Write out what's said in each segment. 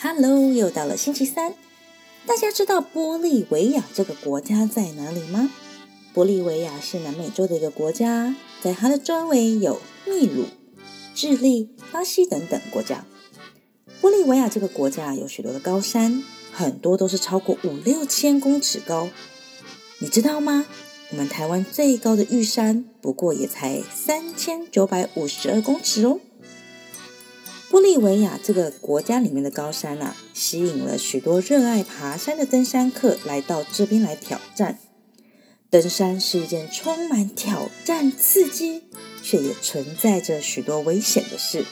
Hello，又到了星期三。大家知道玻利维亚这个国家在哪里吗？玻利维亚是南美洲的一个国家，在它的周围有秘鲁、智利、巴西等等国家。玻利维亚这个国家有许多的高山，很多都是超过五六千公尺高。你知道吗？我们台湾最高的玉山不过也才三千九百五十二公尺哦。玻利维亚这个国家里面的高山啊，吸引了许多热爱爬山的登山客来到这边来挑战。登山是一件充满挑战、刺激，却也存在着许多危险的事。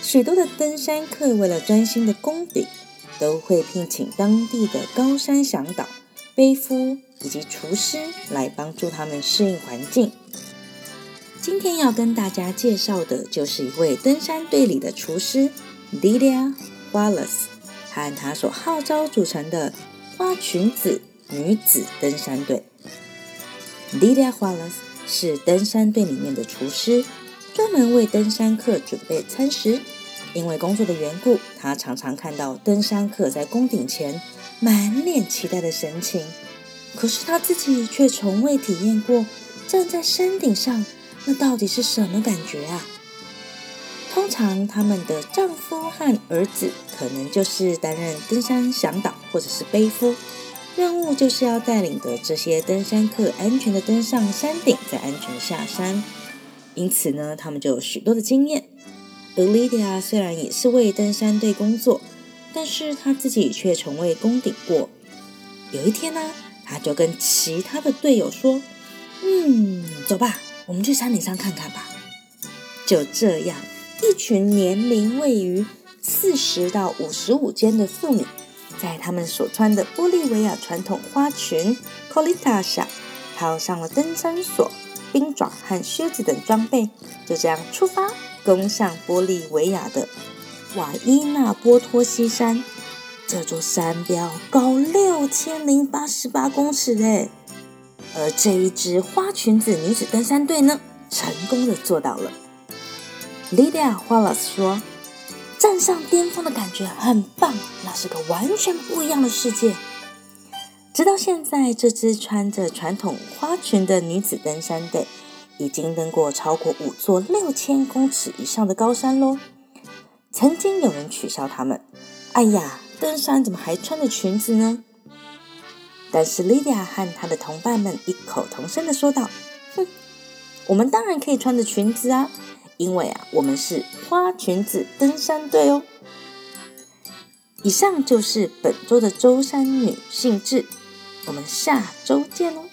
许多的登山客为了专心的攻顶，都会聘请当地的高山向导、背夫以及厨师来帮助他们适应环境。今天要跟大家介绍的就是一位登山队里的厨师 Lilia Wallace 和他所号召组成的花裙子女子登山队。Lilia Wallace 是登山队里面的厨师，专门为登山客准备餐食。因为工作的缘故，他常常看到登山客在攻顶前满脸期待的神情，可是他自己却从未体验过站在山顶上。那到底是什么感觉啊？通常他们的丈夫和儿子可能就是担任登山向导或者是背夫，任务就是要带领的这些登山客安全的登上山顶，再安全下山。因此呢，他们就有许多的经验。而 Lydia 虽然也是为登山队工作，但是她自己却从未攻顶过。有一天呢，她就跟其他的队友说：“嗯，走吧。”我们去山顶上看看吧。就这样，一群年龄位于四十到五十五间的妇女，在她们所穿的玻利维亚传统花裙 colita 下，套上了登山锁、冰爪和靴子等装备，就这样出发，攻上玻利维亚的瓦伊纳波托西山。这座山标高六千零八十八公尺诶！而这一支花裙子女子登山队呢，成功的做到了。Lydia 花老师说：“站上巅峰的感觉很棒，那是个完全不一样的世界。”直到现在，这支穿着传统花裙的女子登山队已经登过超过五座六千公尺以上的高山喽。曾经有人取笑他们：“哎呀，登山怎么还穿着裙子呢？”但是莉迪亚和她的同伴们异口同声的说道：“哼，我们当然可以穿着裙子啊，因为啊，我们是花裙子登山队哦。”以上就是本周的周山女性志，我们下周见哦。